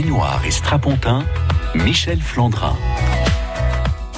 Baignoire et Strapontin, Michel Flandrin.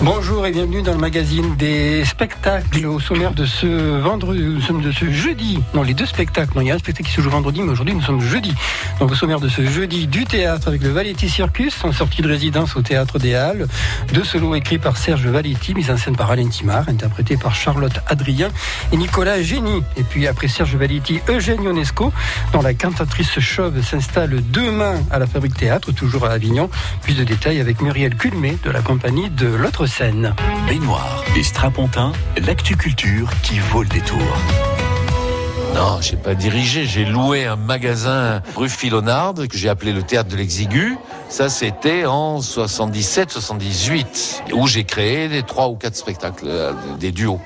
Bonjour et bienvenue dans le magazine des spectacles au sommaire de ce vendredi, nous sommes de ce jeudi. Non, les deux spectacles. Non, il y a un spectacle qui se joue vendredi, mais aujourd'hui nous sommes jeudi. Donc au sommaire de ce jeudi du théâtre avec le Valetti Circus en sortie de résidence au théâtre des Halles. Deux solos écrits par Serge Valetti, mis en scène par Alain Timard, interprété par Charlotte Adrien et Nicolas Génie. Et puis après Serge Valetti, Eugène Ionesco, dont la cantatrice chauve s'installe demain à la Fabrique Théâtre, toujours à Avignon. Plus de détails avec Muriel Culmé de la compagnie de l'autre scène. Baignoire et Strapontin, l'actu culture qui vaut le détour. Non, j'ai pas dirigé, j'ai loué un magasin rue Philonarde que j'ai appelé le théâtre de l'exigu. Ça, c'était en 77-78, où j'ai créé des trois ou quatre spectacles, euh, des duos,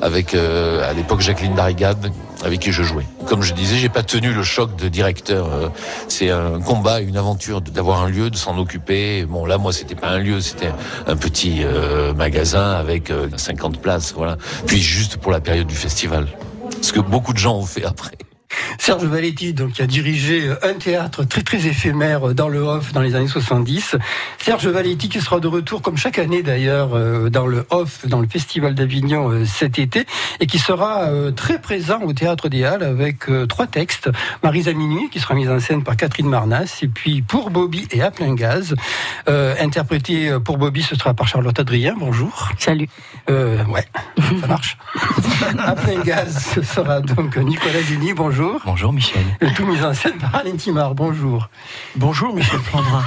avec euh, à l'époque Jacqueline Darigade, avec qui je jouais. Comme je disais, j'ai pas tenu le choc de directeur. euh, C'est un combat, une aventure d'avoir un lieu, de s'en occuper. Bon, là, moi, c'était pas un lieu, c'était un petit euh, magasin avec euh, 50 places, voilà. Puis juste pour la période du festival. Ce que beaucoup de gens ont fait après. Serge Valetti, donc, qui a dirigé un théâtre très très éphémère dans le off dans les années 70. Serge Valetti qui sera de retour comme chaque année d'ailleurs euh, dans le off dans le festival d'Avignon euh, cet été et qui sera euh, très présent au théâtre des Halles avec euh, trois textes. Marisa Minuit qui sera mise en scène par Catherine Marnas et puis pour Bobby et à plein gaz euh, interprété euh, pour Bobby ce sera par Charlotte Adrien. Bonjour. Salut. Euh, ouais, ça marche. à plein gaz ce sera donc Nicolas Duni. Bonjour. Bonjour Michel. Le tout mis en scène par Alain Timard. Bonjour. Bonjour Michel Flandrin.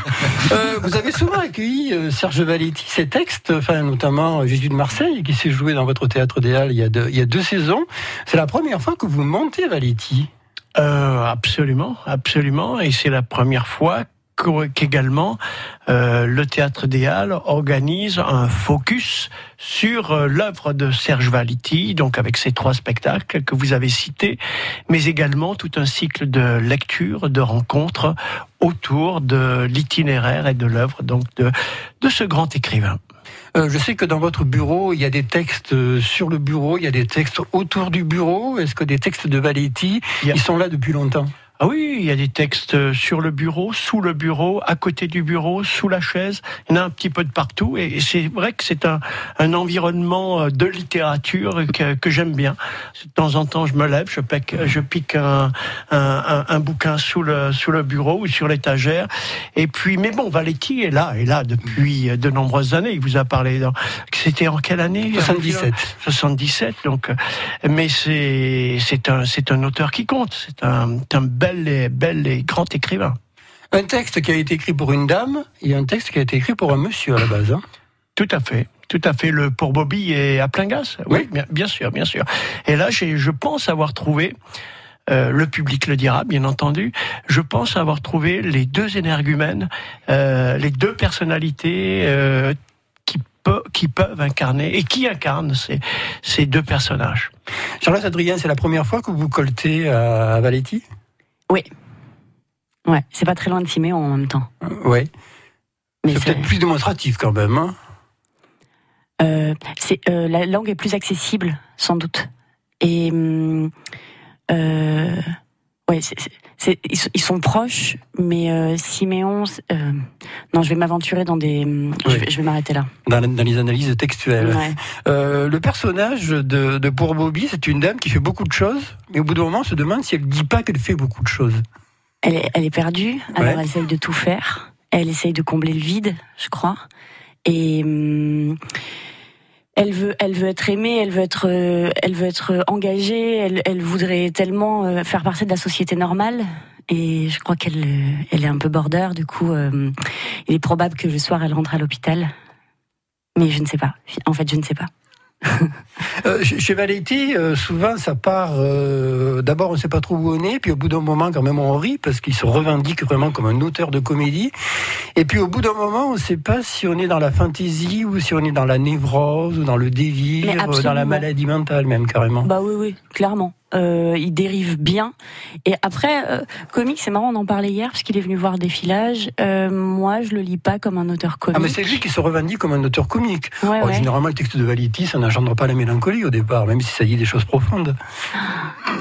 Euh, vous avez souvent accueilli euh, Serge Valetti, ses textes, enfin notamment euh, Jésus de Marseille, qui s'est joué dans votre théâtre des Halles il y a deux, il y a deux saisons. C'est la première fois que vous montez Valetti. Euh, absolument, absolument. Et c'est la première fois qu'également euh, le Théâtre des Halles organise un focus sur euh, l'œuvre de Serge Valetti, donc avec ces trois spectacles que vous avez cités, mais également tout un cycle de lecture, de rencontres autour de l'itinéraire et de l'œuvre donc de, de ce grand écrivain. Euh, je sais que dans votre bureau, il y a des textes euh, sur le bureau, il y a des textes autour du bureau. Est-ce que des textes de Valetti, Il y a- ils sont là depuis longtemps? Ah oui, il y a des textes sur le bureau, sous le bureau, à côté du bureau, sous la chaise. Il y en a un petit peu de partout. Et c'est vrai que c'est un, un environnement euh, de littérature que, que j'aime bien. De temps en temps, je me lève, je pique, je pique un, un, un- bouquin sous le, sous le bureau ou sur l'étagère. Et puis, mais bon, Valetti est là, est là depuis de nombreuses années. Il vous a parlé. dans- C'était en quelle année? 77. 77. Donc, euh, mais c'est c'est un c'est un auteur qui compte. C'est un, c'est un bel et bel et grand écrivain. Un texte qui a été écrit pour une dame et un texte qui a été écrit pour un monsieur à la base. hein. Tout à fait. Tout à fait. Le pour Bobby et à plein gaz. Oui, Oui. bien, bien sûr, bien sûr. Et là, je pense avoir trouvé. euh, le public le dira, bien entendu. Je pense avoir trouvé les deux énergumènes, euh, les deux personnalités euh, qui, pe- qui peuvent incarner et qui incarnent ces, ces deux personnages. Charlotte Adrien, c'est la première fois que vous coltez à, à Valetti? Oui. Ouais, c'est pas très loin de Timéon en même temps. Oui. Mais C'est peut-être plus démonstratif quand même. hein. euh, euh, la langue est plus accessible, sans doute. Et hum, euh, ouais, ils, sont- ils sont proches, mais euh, Siméon, euh, non, je vais m'aventurer dans des. hum, je, vais, m'arrêter là. dans, dans les analyses textuelles. Ouais. Euh, le personnage de, de Pour Bobby, c'est une dame qui fait beaucoup de choses, mais au bout d'un moment, on se demande si elle dit pas qu'elle fait beaucoup de choses. Elle est, elle est perdue, alors Ouais. elle essaye de tout faire. Elle essaye de combler le vide, je crois. Et hum, elle veut, elle veut être aimée, elle veut être, euh, elle veut être engagée. Elle, elle voudrait tellement euh, faire partie de la société normale. Et je crois qu'elle, euh, elle est un peu border. Du coup, euh, il est probable que le soir elle rentre à l'hôpital. Mais je ne sais pas. En fait, je ne sais pas. Euh, chez Valetti, euh, souvent, ça part. euh, D'abord, on ne sait pas trop où on est, puis au bout d'un moment, quand même, on rit parce qu'il se revendique vraiment comme un auteur de comédie. Et puis, au bout d'un moment, on ne sait pas si on est dans la fantaisie ou si on est dans la névrose ou dans le délire, euh, dans la maladie mentale, même carrément. Bah oui, oui, clairement. Euh, il dérive bien. Et après, euh, comique, c'est marrant, on en parlait hier, parce qu'il est venu voir défilage. Euh, moi, je le lis pas comme un auteur comique. Ah, mais c'est lui qui se revendique comme un auteur comique. Ouais, Oh, ouais. Généralement, le texte de Valetti, ça n'engendre pas la mélancolie au départ, même si ça dit des choses profondes.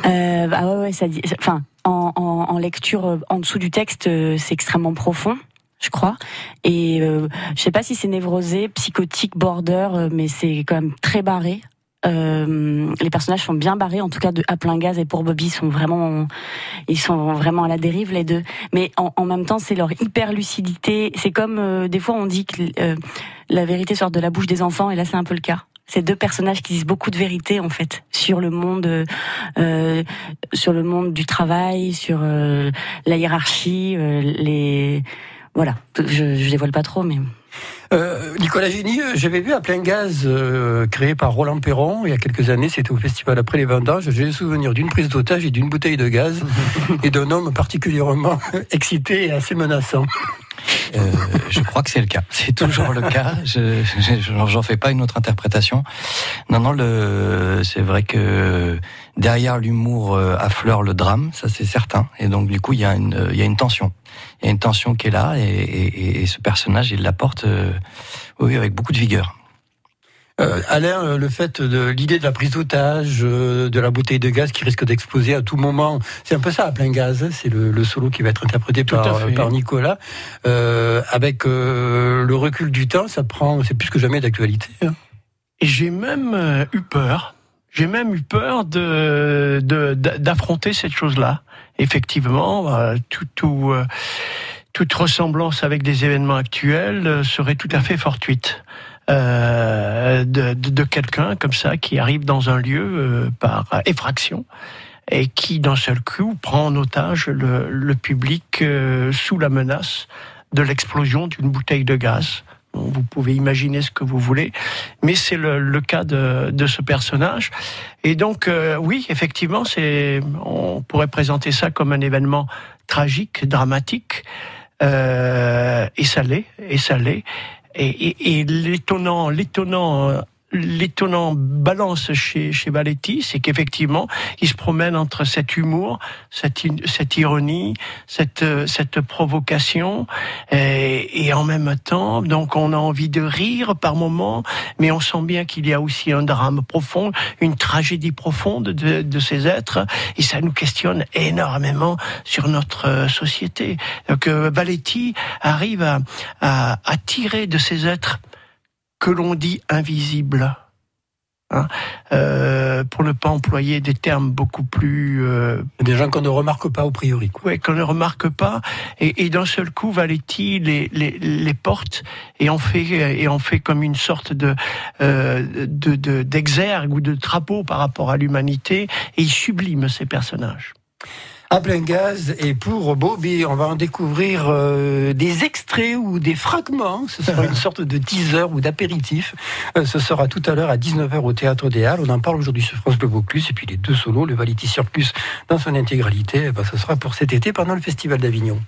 Euh, bah ouais, ouais, ça dit. Enfin, en, en, en lecture euh, en dessous du texte, c'est extrêmement profond. je crois. Et euh, je sais pas si c'est névrosé, psychotique, border, mais c'est quand même très barré. Euh, les personnages sont bien barrés, en tout cas de à plein gaz et pour Bobby sont vraiment, ils sont vraiment à la dérive les deux. Mais en, en même temps, c'est leur hyper lucidité. C'est comme euh, des fois on dit que euh, la vérité sort de la bouche des enfants, et là c'est un peu le cas. C'est deux personnages qui disent beaucoup de vérité en fait sur le monde, euh, sur le monde du travail, sur euh, la hiérarchie, euh, les voilà. Je, je dévoile pas trop, mais Euh, Nicolas Génie, euh, j'avais vu à plein gaz euh, créé par Roland Perron il y a quelques années, c'était au festival après les vendanges. J'ai le souvenir d'une prise d'otage et d'une bouteille de gaz et d'un homme particulièrement excité et assez menaçant. Euh, je crois que c'est le cas. C'est toujours le cas. Je, j'en fais pas une autre interprétation. Non, non, c'est vrai que derrière l'humour euh, affleure le drame, ça c'est certain. Et donc du coup, il y a une, il y a une tension. Il y a une tension qui est là, et, et- et ce personnage, il l'apporte, euh, oui, avec beaucoup de vigueur. Euh, Alain, euh, le fait de l'idée de la prise d'otage, euh, de la bouteille de gaz qui risque d'exploser à tout moment, c'est un peu ça à plein gaz. hein. C'est le, le solo qui va être interprété Tout par, par Nicolas. Euh, avec euh, le recul du temps, ça prend, c'est plus que jamais d'actualité. hein. Et j'ai même euh, eu peur. J'ai même eu peur de de- d'a- d'affronter cette chose-là. Effectivement, tout, tout, euh, toute ressemblance avec des événements actuels serait tout à fait fortuite. Euh, de, de, quelqu'un comme ça qui arrive dans un lieu euh, par effraction et qui d'un seul coup prend en otage le, le public euh, sous la menace de l'explosion d'une bouteille de gaz. Vous pouvez imaginer ce que vous voulez, mais c'est le, le cas de, de ce personnage. Et donc, euh, oui, effectivement, c'est, on pourrait présenter ça comme un événement tragique, dramatique, euh, et ça l'est, et ça l'est. Et, l'étonnant, l'étonnant, euh, l'étonnant balance chez chez Valetti, c'est qu'effectivement, il se promène entre cet humour, cette, cette ironie, cette cette provocation, et, et en même temps, donc on a envie de rire par moments, mais on sent bien qu'il y a aussi un drame profond, une tragédie profonde de, de ces êtres, et ça nous questionne énormément sur notre euh, société. Donc euh, Valetti arrive à, à, à tirer de ces êtres que l'on dit invisibles. Hein, euh, pour ne pas employer des termes beaucoup plus euh, Des gens qu'on ne remarque pas a priori. ouais, qu'on ne remarque pas, et, et d'un seul coup, Valetti les, les, les porte et en fait et fait comme une sorte de euh, de de- d'exergue ou de drapeau par rapport à l'humanité, et il sublime ces personnages. À plein gaz, et pour Bobby, on va en découvrir euh, des extraits ou des fragments. Ce sera une sorte de teaser ou d'apéritif. Euh, ce sera tout à l'heure à 19h au Théâtre des Halles. On en parle aujourd'hui sur France Bleu Vaucluse. Et puis les deux solos, le Valiti Circus dans son intégralité, eh ben, ce sera pour cet été pendant le Festival d'Avignon.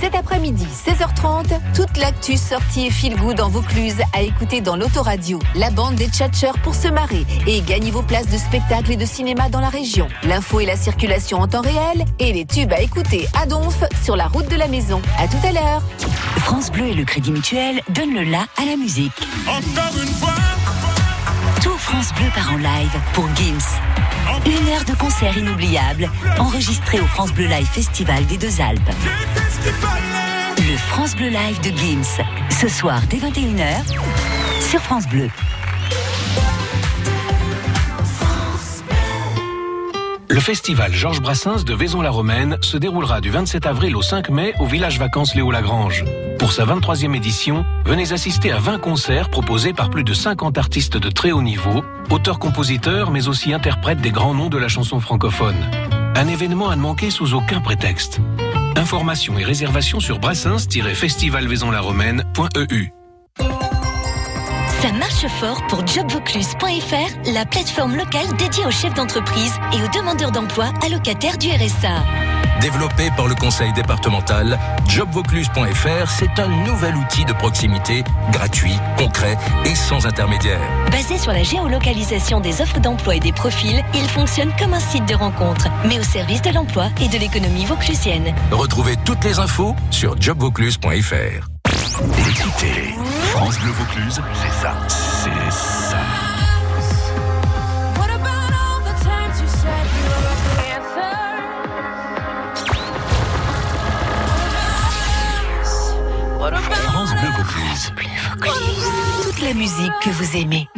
Cet après-midi, 16h30, toute l'actu sortie et feel good en Vaucluse à écouter dans l'autoradio. La bande des tchatcheurs pour se marrer et gagnez vos places de spectacle et de cinéma dans la région. L'info et la circulation en temps réel et les tubes à écouter à Donf sur la route de la maison. À tout à l'heure. France Bleu et le Crédit Mutuel donnent le la à la musique. Tout France Bleu part en live pour Gims. Une heure de concert inoubliable, enregistré au France Bleu Live Festival des Deux Alpes. Le France Bleu Live de Gims, ce soir dès 21h sur France Bleu. Le festival Georges Brassens de Vaison-la-Romaine se déroulera du 27 avril au 5 mai au village vacances Léo Lagrange. Pour sa 23e édition, venez assister à 20 concerts proposés par plus de 50 artistes de très haut niveau, auteurs-compositeurs mais aussi interprètes des grands noms de la chanson francophone. Un événement à ne manquer sous aucun prétexte. Informations et réservations sur brassens-festivalvaison-la-romaine.eu. Ça marche fort pour jobvaucluse.fr, la plateforme locale dédiée aux chefs d'entreprise et aux demandeurs d'emploi allocataires du RSA. Développé par le conseil départemental, jobvaucluse.fr, c'est un nouvel outil de proximité, gratuit, concret et sans intermédiaire. Basé sur la géolocalisation des offres d'emploi et des profils, il fonctionne comme un site de rencontre, mais au service de l'emploi et de l'économie vauclusienne. Retrouvez toutes les infos sur jobvaucluse.fr. Écoutez, France Bleu Vaucluse, c'est ça, c'est ça. Toute la musique que vous aimez.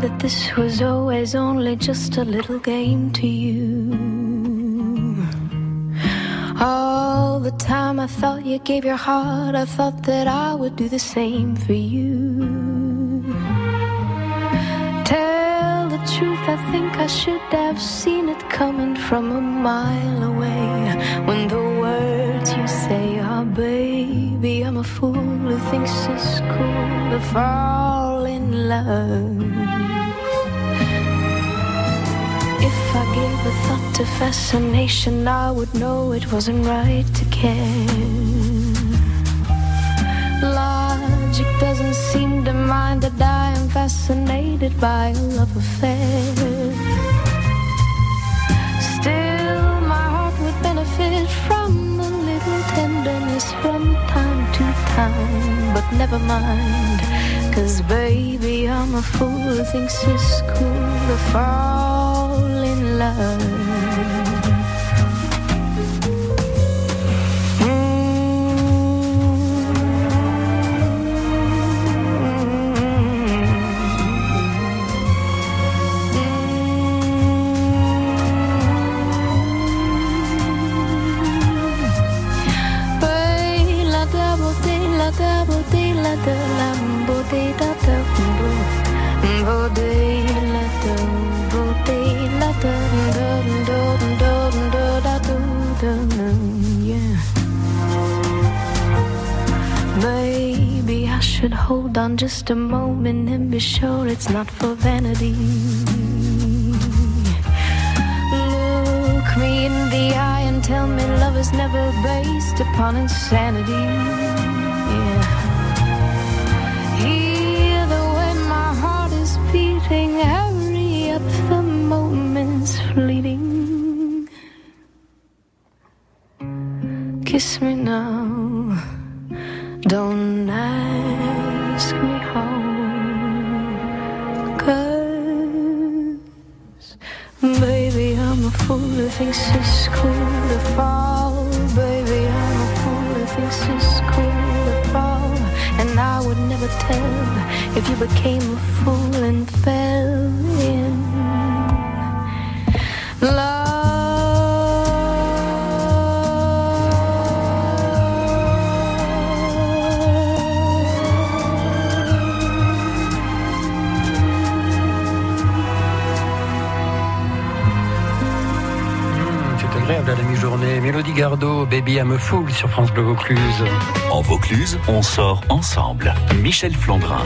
That this was always only just a little game to you? All the time I thought you gave your heart, I thought that I would do the same for you. Truth, I think I should have seen it coming from a mile away. When the words you say are, baby, I'm a fool who thinks it's cool to fall in love. If I gave a thought to fascination, I would know it wasn't right to care. Logic doesn't seem to mind that I am fascinated by love Still, my heart would benefit from a little tenderness from time to time. But never mind, cause baby, I'm a fool who thinks it's cool to fall in love. On just a moment and be sure it's not for vanity. Look me in the eye and tell me love is never based upon insanity. Yeah. Hear the way my heart is beating, hurry up, the moment's fleeting. Kiss me now, don't ask thinks it's cool to fall. Baby, I'm a fool who thinks it's cool to fall. And I would never tell if you became a fool and fell Mélodie Gardot, Baby I'm a Fool sur France Bleu Vaucluse. En Vaucluse, on sort ensemble. Michel Flandrin.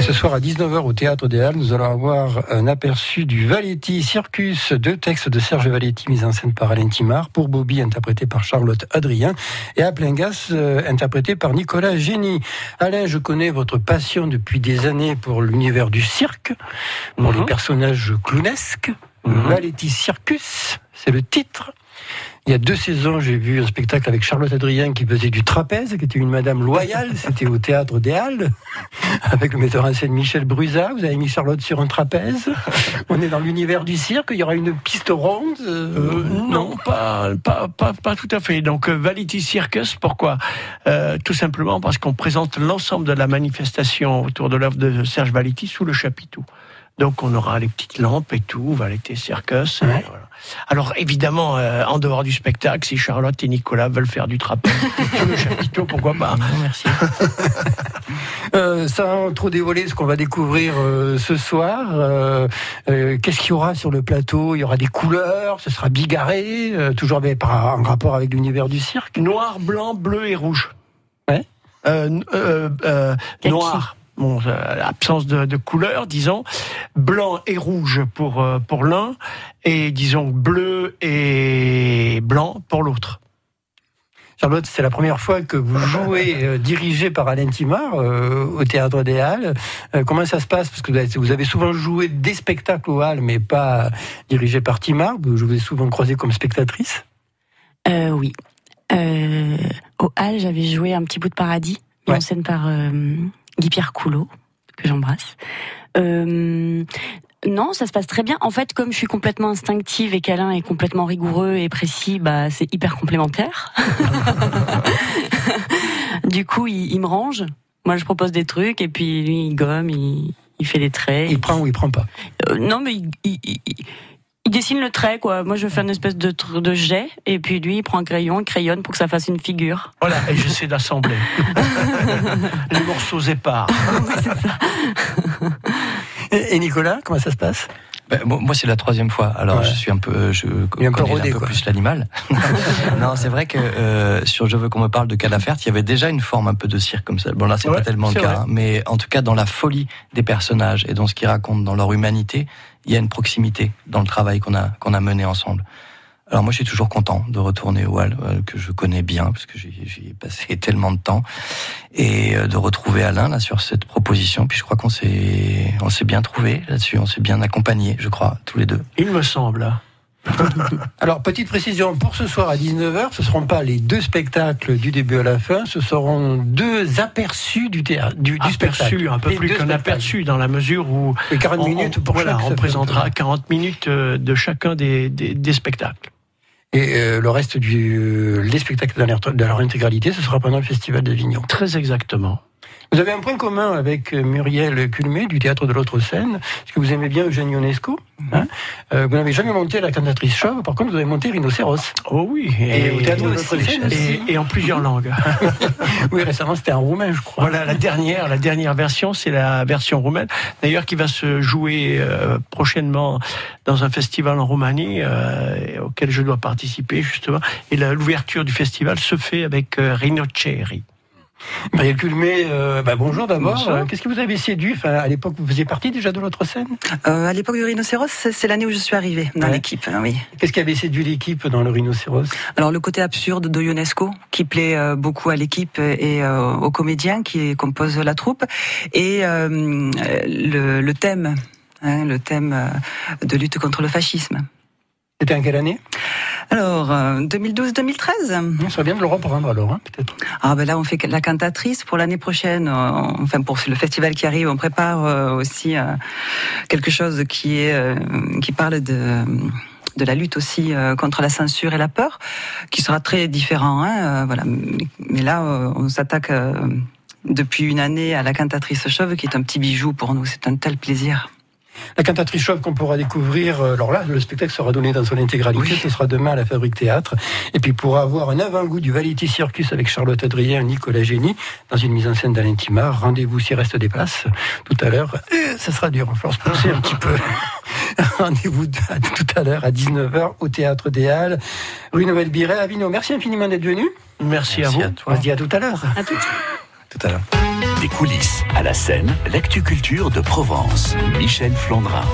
Et ce soir à 19h au Théâtre des Halles, nous allons avoir un aperçu du Valetti Circus, deux textes de Serge Valetti mis en scène par Alain Timard, pour Bobby interprété par Charlotte Adrien et à plein gas euh, interprété par Nicolas Génie. Alain, je connais votre passion depuis des années pour l'univers du cirque, pour les personnages clownesques. Valetti Circus, c'est le titre. Il y a deux saisons, j'ai vu un spectacle avec Charlotte Adrien qui faisait du trapèze, qui était une madame loyale. C'était au théâtre des Halles, avec le metteur en scène Michel Brusa. Vous avez mis Charlotte sur un trapèze. On est dans l'univers du cirque. Il y aura une piste ronde. Euh, non, pas, pas, pas, pas tout à fait. Donc, euh, Vality Circus, pourquoi? Euh, Tout simplement parce qu'on présente l'ensemble de la manifestation autour de l'œuvre de Serge Vality sous le chapiteau. Donc, on aura les petites lampes et tout, Vality Circus. et voilà. Alors, évidemment, euh, en dehors du spectacle, si Charlotte et Nicolas veulent faire du trapèze le chapiteau, pourquoi pas Merci. Euh, sans trop dévoiler ce qu'on va découvrir euh, ce soir, euh, euh, qu'est-ce qu'il y aura sur le plateau? Il y aura des couleurs, ce sera bigarré, euh, toujours avec- par, en rapport avec l'univers du cirque. Noir, blanc, bleu et rouge. Ouais. Euh, euh, euh, noir. Bon, euh, absence de, de couleur, disons. Blanc et rouge pour, euh, pour l'un. Et disons bleu et blanc pour l'autre. Charlotte, c'est la première fois que vous jouez euh, dirigé par Alain Timard euh, au Théâtre des Halles. Euh, comment ça se passe? Parce que vous avez- souvent joué des spectacles aux Halles, mais pas dirigé par Timard. Vous vous avez souvent croisé comme spectatrice? Oui. Euh, au Hall, j'avais joué un petit bout de paradis, mis en scène par euh, Guy Pierre Coulot, que j'embrasse. Euh, non, ça se passe très bien. En fait, comme je suis complètement instinctive et qu'Alain est complètement rigoureux et précis, bah c'est hyper complémentaire. du coup, il, il me range. Moi, je propose des trucs et puis lui, il gomme, il, il fait des traits. Il prend ou il prend pas? Euh, non, mais il, il- dessine le trait, quoi. Moi, je fais une espèce de, de jet, et puis lui, il prend un crayon, il crayonne pour que ça fasse une figure. Voilà, et j'essaie d'assembler. Les morceaux épars. Et, et Nicolas, comment ça se passe? Ben, moi, moi, c'est la troisième fois. Alors, Ouais. je suis un peu, je Il est un peu connais rodé, un peu plus l'animal. non, c'est vrai que euh, sur Je veux qu'on me parle de Cadafert, il y avait déjà une forme un peu de cirque comme ça. Bon, là, c'est Ouais, pas tellement le cas, hein, mais en tout cas, dans la folie des personnages et dans ce qu'ils racontent, dans leur humanité, il y a une proximité dans le travail qu'on a qu'on a mené ensemble. Alors moi, je suis toujours content de retourner au Hall, euh, que je connais bien, parce que j'y ai passé tellement de temps, et euh, de retrouver Alain là sur cette proposition. Puis je crois qu'on s'est on s'est bien trouvé là-dessus, on s'est bien accompagné, je crois, tous les deux. Il me semble. Alors, petite précision, pour ce soir à 19h, ce ne seront pas les deux spectacles du début à la fin, ce seront deux aperçus du, théâtre, du, du spectacle. Un peu plus qu'un aperçu, dans la mesure où Et 40 on, minutes on- pour voilà, chaque, ça on présentera un peu. 40 minutes euh, de chacun des, des, des spectacles. Et euh, le reste du, les spectacles dans leur, dans leur intégralité, ce sera pendant le Festival d'Avignon. Très exactement. Vous avez un point commun avec euh, Muriel Culmé du Théâtre de l'Autre Scène, parce que vous aimez bien Eugène Ionesco. Hein? Euh, vous n'avez jamais monté la cantatrice chauve, par contre vous avez monté Rhinocéros. Oh oui. Et au Théâtre de l'Autre aussi. et, et en plusieurs langues. Oui, récemment c'était en roumain, je crois. Voilà la dernière, la dernière version, c'est la version roumaine. D'ailleurs, qui va se jouer euh, prochainement dans un festival en Roumanie euh, auquel je dois participer justement. Et l'ouverture du festival se fait avec euh, Muriel Culmé, euh, bah, bonjour d'abord. Euh, Qu'est-ce qui vous avait séduit enfin, À l'époque, vous faisiez partie déjà de l'Autre Scène? Euh, à l'époque du rhinocéros, c'est l'année où je suis arrivée dans Ouais. l'équipe. hein, Oui. Qu'est-ce qui avait séduit l'équipe dans le Rhinocéros? Alors le côté absurde de Ionesco, qui plaît euh, beaucoup à l'équipe et aux comédiens qui composent la troupe, et le, le thème, hein, le thème de lutte contre le fascisme. C'était en quelle année? Alors euh, 2012-2013. On serait bien de le reprendre alors, hein, peut-être. Ah ben là on fait la cantatrice pour l'année prochaine. euh, enfin pour le festival qui arrive, on prépare euh, aussi euh, quelque chose qui est euh, qui parle de de la lutte aussi euh, contre la censure et la peur, qui sera très différent. Hein, euh, voilà. Mais là, euh, on s'attaque euh, depuis une année à la cantatrice chauve, qui est un petit bijou pour nous. C'est un tel plaisir. La cantatrice chauve qu'on pourra découvrir, euh, alors là, le spectacle sera donné dans son intégralité, Oui. ce sera demain à la Fabrique Théâtre. Et puis pour avoir un avant-goût du Valiti Circus avec Charlotte Adrien, Nicolas Génie, dans une mise en scène d'Alain Timard, rendez-vous s'il reste des places tout à l'heure. Euh, Ça sera dur, il va se pousser un petit peu. rendez-vous de- à- tout à l'heure à 19h au Théâtre des Halles, rue Noël-Biret, à Avignon. Merci infiniment d'être venu. Merci, à vous. à On se dit à tout à l'heure. Tout à l'heure. Des coulisses à la scène, l'actu culture de Provence. Michel Flandrin.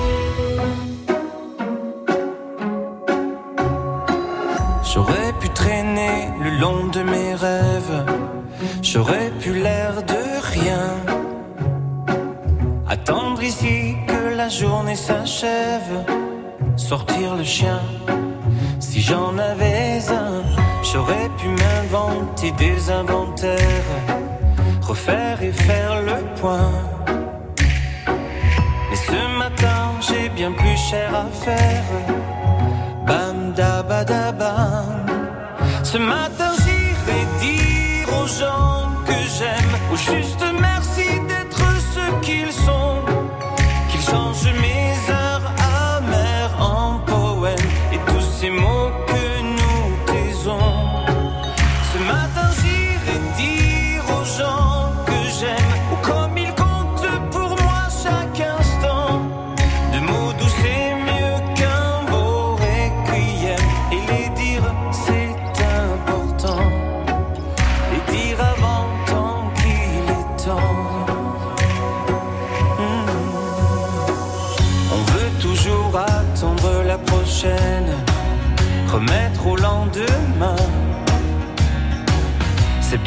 J'aurais pu traîner le long de mes rêves, j'aurais pu l'air de rien. Attendre ici que la journée s'achève, sortir le chien. Si j'en avais un, j'aurais pu m'inventer des inventaires, refaire et faire le point. Mais ce matin, j'ai bien plus cher à faire. Bam dabadabam. Ce matin j'irai dire aux gens que j'aime, ou juste merci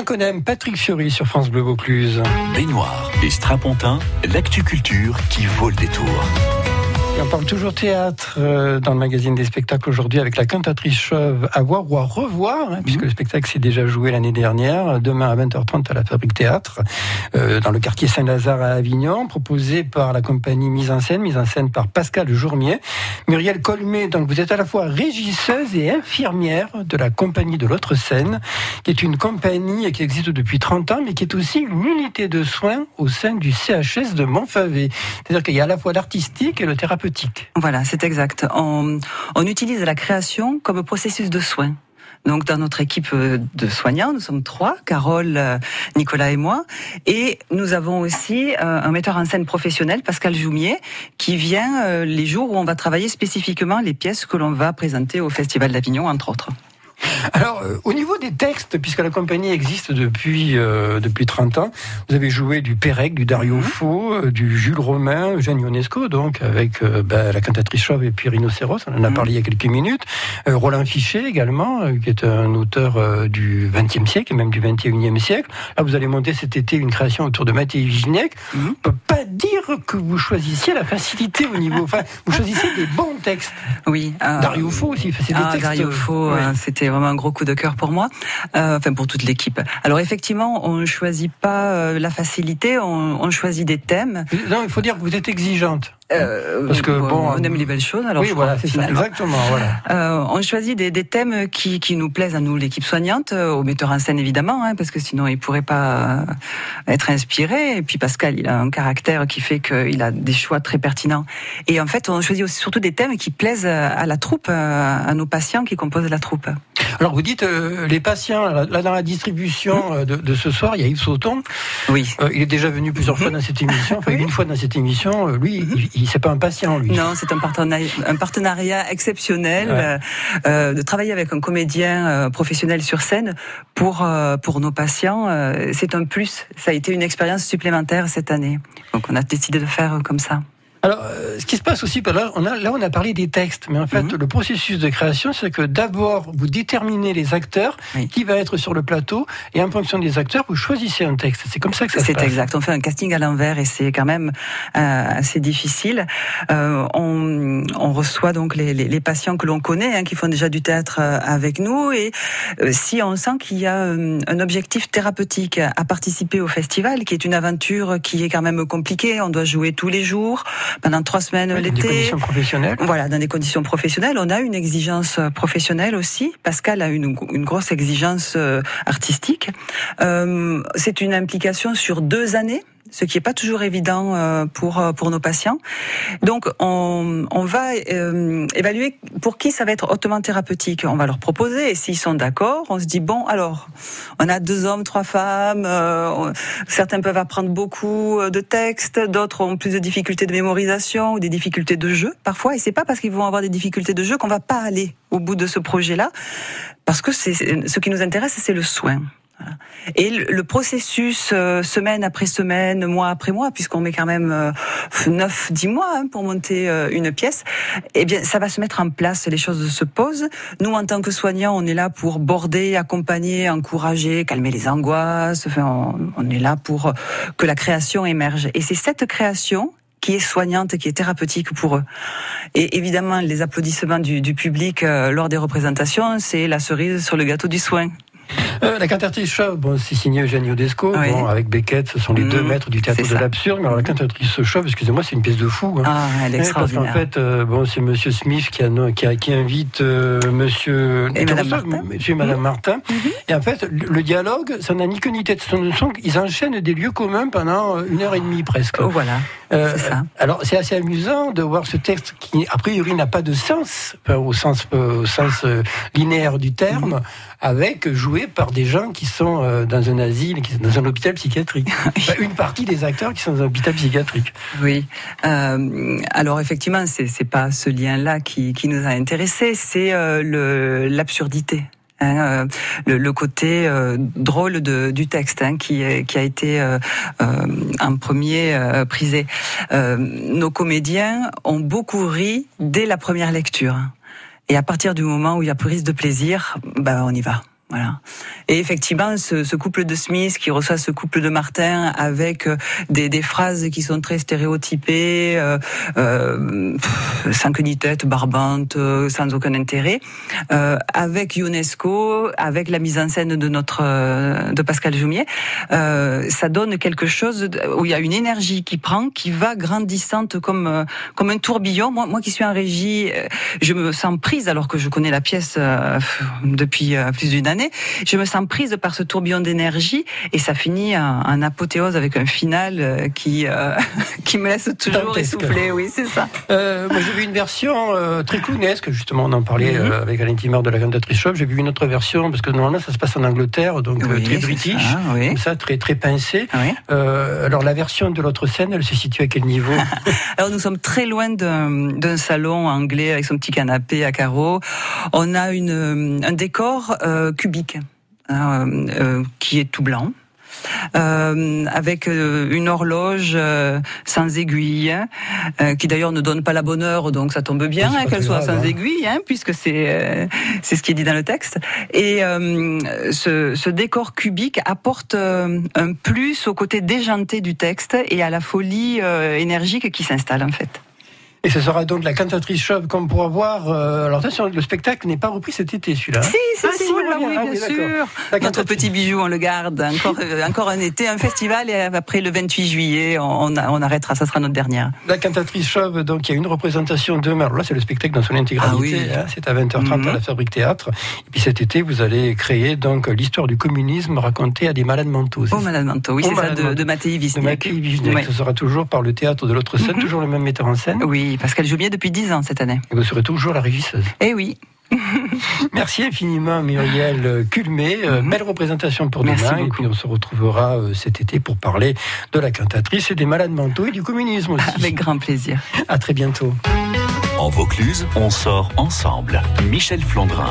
Qu'on aime, Patrick Fiori sur France Bleu Vaucluse. Baignoire et strapontin, l'actu culture qui vaut le détour. Et on parle toujours théâtre euh, dans le magazine des spectacles aujourd'hui avec la cantatrice chauve à voir ou à revoir, hein, puisque le spectacle s'est déjà joué l'année dernière, demain à 20h30 à la Fabrique Théâtre, euh, dans le quartier Saint-Lazare à Avignon, proposé par la compagnie Mise en scène, mise en scène par Pascal Jourmier. Muriel Colmé, donc vous êtes à la fois régisseuse et infirmière de la compagnie de l'autre scène, qui est une compagnie qui existe depuis 30 ans, mais qui est aussi une unité de soins au sein du CHS de Montfavet. C'est-à-dire qu'il y a à la fois l'artistique et le thérapeutique. Voilà, c'est exact. On, on utilise la création comme processus de soin. Donc dans notre équipe euh, de soignants, nous sommes trois, Carole, euh, Nicolas et moi, et nous avons aussi euh, un metteur en scène professionnel, Pascal Joumier, qui vient les jours où on va travailler spécifiquement les pièces que l'on va présenter au Festival d'Avignon, entre autres. Alors, euh, au niveau des textes, puisque la compagnie existe depuis, euh, depuis 30 ans, vous avez joué du Pérec, du Dario Fo, euh, du Jules Romain, Eugène Ionesco, donc avec bah, la cantatrice chauve et puis Rhinocéros, on en a parlé il y a quelques minutes. Roland Fichet également, qui est un auteur du XXe siècle et même du XXIe siècle. Là, vous allez monter cet été une création autour de Mathieu Viginec. On ne peut pas dire que vous choisissiez la facilité au niveau... Enfin, vous choisissez des bons textes. Oui. Dario Fo aussi, c'est des Ah, textes... Dario ouais. euh, c'était vraiment un gros coup de cœur pour moi, euh, enfin pour toute l'équipe. Alors effectivement, on ne choisit pas euh, la facilité, on, on choisit des thèmes. Non, il faut dire que vous êtes exigeante. Euh, Parce que, bon, on aime les belles choses. Alors oui, voilà, c'est ça, exactement, voilà. Euh, on choisit des, des thèmes qui, qui nous plaisent à nous, l'équipe soignante, euh, au metteur en scène évidemment, hein, parce que sinon il pourrait pas être inspiré. Et puis Pascal, il a un caractère qui fait qu'il a des choix très pertinents. Et en fait, on choisit aussi surtout des thèmes qui plaisent à la troupe, à nos patients qui composent la troupe. Alors vous dites les patients là, dans la distribution euh, de, de ce soir, il y a Yves Sauton. Oui. Il est déjà venu plusieurs fois dans cette émission, enfin une fois dans cette émission. lui, il, c'est pas un patient lui. Non, c'est un partenariat, un partenariat exceptionnel Ouais. euh, de travailler avec un comédien euh, professionnel sur scène pour euh, pour nos patients. c'est un plus. Ça a été une expérience supplémentaire cette année. Donc on a décidé de faire comme ça. Alors, ce qui se passe aussi, là, on a, là, on a parlé des textes, mais en fait, Mhm. le processus de création, c'est que d'abord, vous déterminez les acteurs, Oui. qui va être sur le plateau, et en fonction des acteurs, vous choisissez un texte. C'est comme ça que ça se C'est passe. exact. On fait un casting à l'envers et c'est quand même euh, assez difficile. Euh, on, on reçoit donc les, les, les patients que l'on connaît, hein, qui font déjà du théâtre euh, avec nous, et euh, si on sent qu'il y a un objectif thérapeutique à participer au festival, qui est une aventure qui est quand même compliquée, on doit jouer tous les jours pendant trois semaines Dans des conditions professionnelles. Voilà, dans des conditions professionnelles, on a une exigence euh, professionnelle aussi. Pascal a une, une grosse exigence euh, artistique. Euh, c'est une implication sur deux années. Ce qui n'est pas toujours évident euh, pour euh, pour nos patients. Donc on, on va euh, évaluer pour qui ça va être hautement thérapeutique. On va leur proposer et s'ils sont d'accord, on se dit bon alors on a deux hommes, trois femmes. euh, certains peuvent apprendre beaucoup de textes, d'autres ont plus de difficultés de mémorisation ou des difficultés de jeu parfois. Et c'est pas parce qu'ils vont avoir des difficultés de jeu qu'on va pas aller au bout de ce projet-là, parce que c'est ce qui nous intéresse, c'est le soin. Et le, processus, euh, semaine après semaine, mois après mois, puisqu'on met quand même euh, 9-10 mois hein, pour monter euh, une pièce, eh bien, ça va se mettre en place, les choses se posent. Nous, en tant que soignants, on est là pour border, accompagner, encourager, calmer les angoisses. Enfin, on, est là pour que la création émerge. Et c'est cette création qui est soignante, qui est thérapeutique pour eux. Et évidemment, les applaudissements du, du public euh, lors des représentations, c'est la cerise sur le gâteau du soin. Euh, la cantatrice Chauve, bon, c'est signé Eugenio Desco, Oui. bon, avec Beckett, ce sont les deux Mhm, maîtres du théâtre de l'absurde. Mais alors la cantatrice Chauve, excusez-moi, c'est une pièce de fou. hein. Ah, elle est Ouais, Parce qu'en extraordinaire. fait, euh, bon, c'est Monsieur Smith qui, a, qui, a- qui invite euh, Monsieur Et Madame Martin. Monsieur et Madame Martin. Et en fait, le, dialogue, ça n'a ni queue ni tête. Ils enchaînent des lieux communs pendant euh, une heure et demie presque. Oh, voilà. Euh, c'est ça. alors c'est assez amusant de voir ce texte qui a priori n'a pas de sens, au sens, euh, au sens euh, linéaire du terme. Avec joué par des gens qui sont euh, dans un asile, qui sont dans un hôpital psychiatrique. Enfin, une partie des acteurs qui sont dans un hôpital psychiatrique. Oui. Euh, alors effectivement, c'est c'est pas ce lien-là qui, qui nous a intéressés, c'est euh, l'absurdité. hein, euh, le, le côté euh, drôle de, du texte hein, qui, qui a été euh, euh, en premier euh, prisé. Euh, nos comédiens ont beaucoup ri dès la première lecture. Et à partir du moment où il y a prise de plaisir, ben on y va. Et effectivement, ce, couple de Smith qui reçoit ce couple de Martin avec euh, des, phrases qui sont très stéréotypées, euh, euh, sans queue ni tête, barbantes, sans aucun intérêt, avec UNESCO, avec la mise en scène de notre de Pascal Joumier, euh, ça donne quelque chose où il y a une énergie qui prend, qui va grandissante comme comme un tourbillon. Moi, moi qui suis en régie, je me sens prise alors que je connais la pièce depuis plus d'une année. Je me sens prise par ce tourbillon d'énergie et ça finit en, apothéose avec un final euh, qui euh, qui me laisse toujours essoufflée. Oui, c'est ça. Euh, moi, j'ai vu une version euh, très clownesque, justement, on en parlait Mhm. avec Alain Timard de la cantatrice Chauve. J'ai vu une autre version, parce que normalement, ça se passe en Angleterre, donc Oui, très british, ça, oui. comme ça, très, très pincé. Oui. Alors, la version de l'autre scène, elle se situe à quel niveau? Alors nous sommes très loin d'un salon anglais avec son petit canapé à carreaux. On a une, un décor euh, cubique hein, euh, euh, qui est tout blanc. euh, avec euh, une horloge euh, sans aiguille, euh, qui d'ailleurs ne donne pas la bonne heure, donc ça tombe bien hein, qu'elle soit grave, sans hein. aiguille, hein, puisque c'est c'est ce qui est dit dans le texte. Et ce, ce décor cubique apporte un plus au côté déjanté du texte et à la folie énergique qui s'installe en fait. Et ce sera donc la cantatrice chauve qu'on pourra voir. euh, alors attention, le spectacle n'est pas repris cet été, celui-là. Si, si, Ah, si, oui, ah bien oui, d'accord. sûr. Notre petit bijou, on le garde. Encore, euh, encore un été, un festival, et après le 28 juillet, on, arrêtera. Ça sera notre dernière. La cantatrice chauve, donc il y a une représentation demain. Alors là, c'est le spectacle dans son intégralité. Ah oui. hein, c'est à 20h30 Mhm. à la Fabrique Théâtre. Et puis cet été, vous allez créer donc l'histoire du communisme racontée à des malades mentaux. Oh, ça Madame Manteau. Oui, c'est ça, de, de Mattei de Wisniak. Mackay Vijnek. Oui. Ce sera toujours par le théâtre de l'autre scène, Mhm. toujours le même metteur en scène. Oui, Pascal Joumier depuis 10 ans cette année. Et vous serez toujours la régisseuse. Eh oui. Merci infiniment Muriel Culmé. Euh, Mhm. Belle représentation pour Merci demain. Et puis on se retrouvera euh, cet été pour parler de la cantatrice et des malades mentaux et du communisme aussi. Avec grand plaisir. À très bientôt. En Vaucluse, on sort ensemble. Michel Flandrin.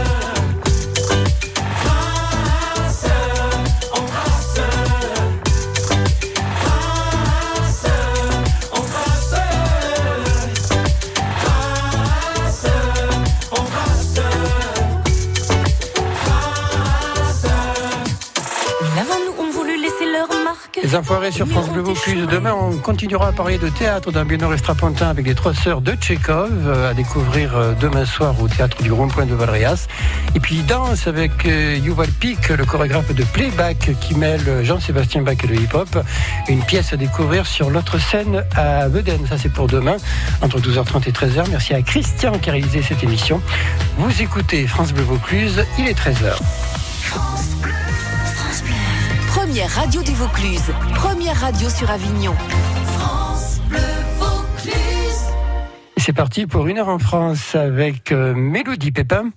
Enfoirés sur France Bleu Vaucluse. Demain, on continuera à parler de théâtre d'un Biennor Estrapontin avec les trois sœurs de Tchékov euh, à découvrir euh, demain soir au théâtre du Rond-Point de Valréas. Et puis danse avec euh, Yuval Pic, le chorégraphe de Playback qui mêle Jean-Sébastien Bach et le hip-hop. Une pièce à découvrir sur l'autre scène à Beden. Ça, c'est pour demain, entre 12h30 et 13h. Merci à Christian qui a réalisé cette émission. Vous écoutez France Bleu Vaucluse, il est 13h. Première radio du Vaucluse. Première radio sur Avignon. Et C'est parti pour une heure en France avec euh, Mélodie Pépin.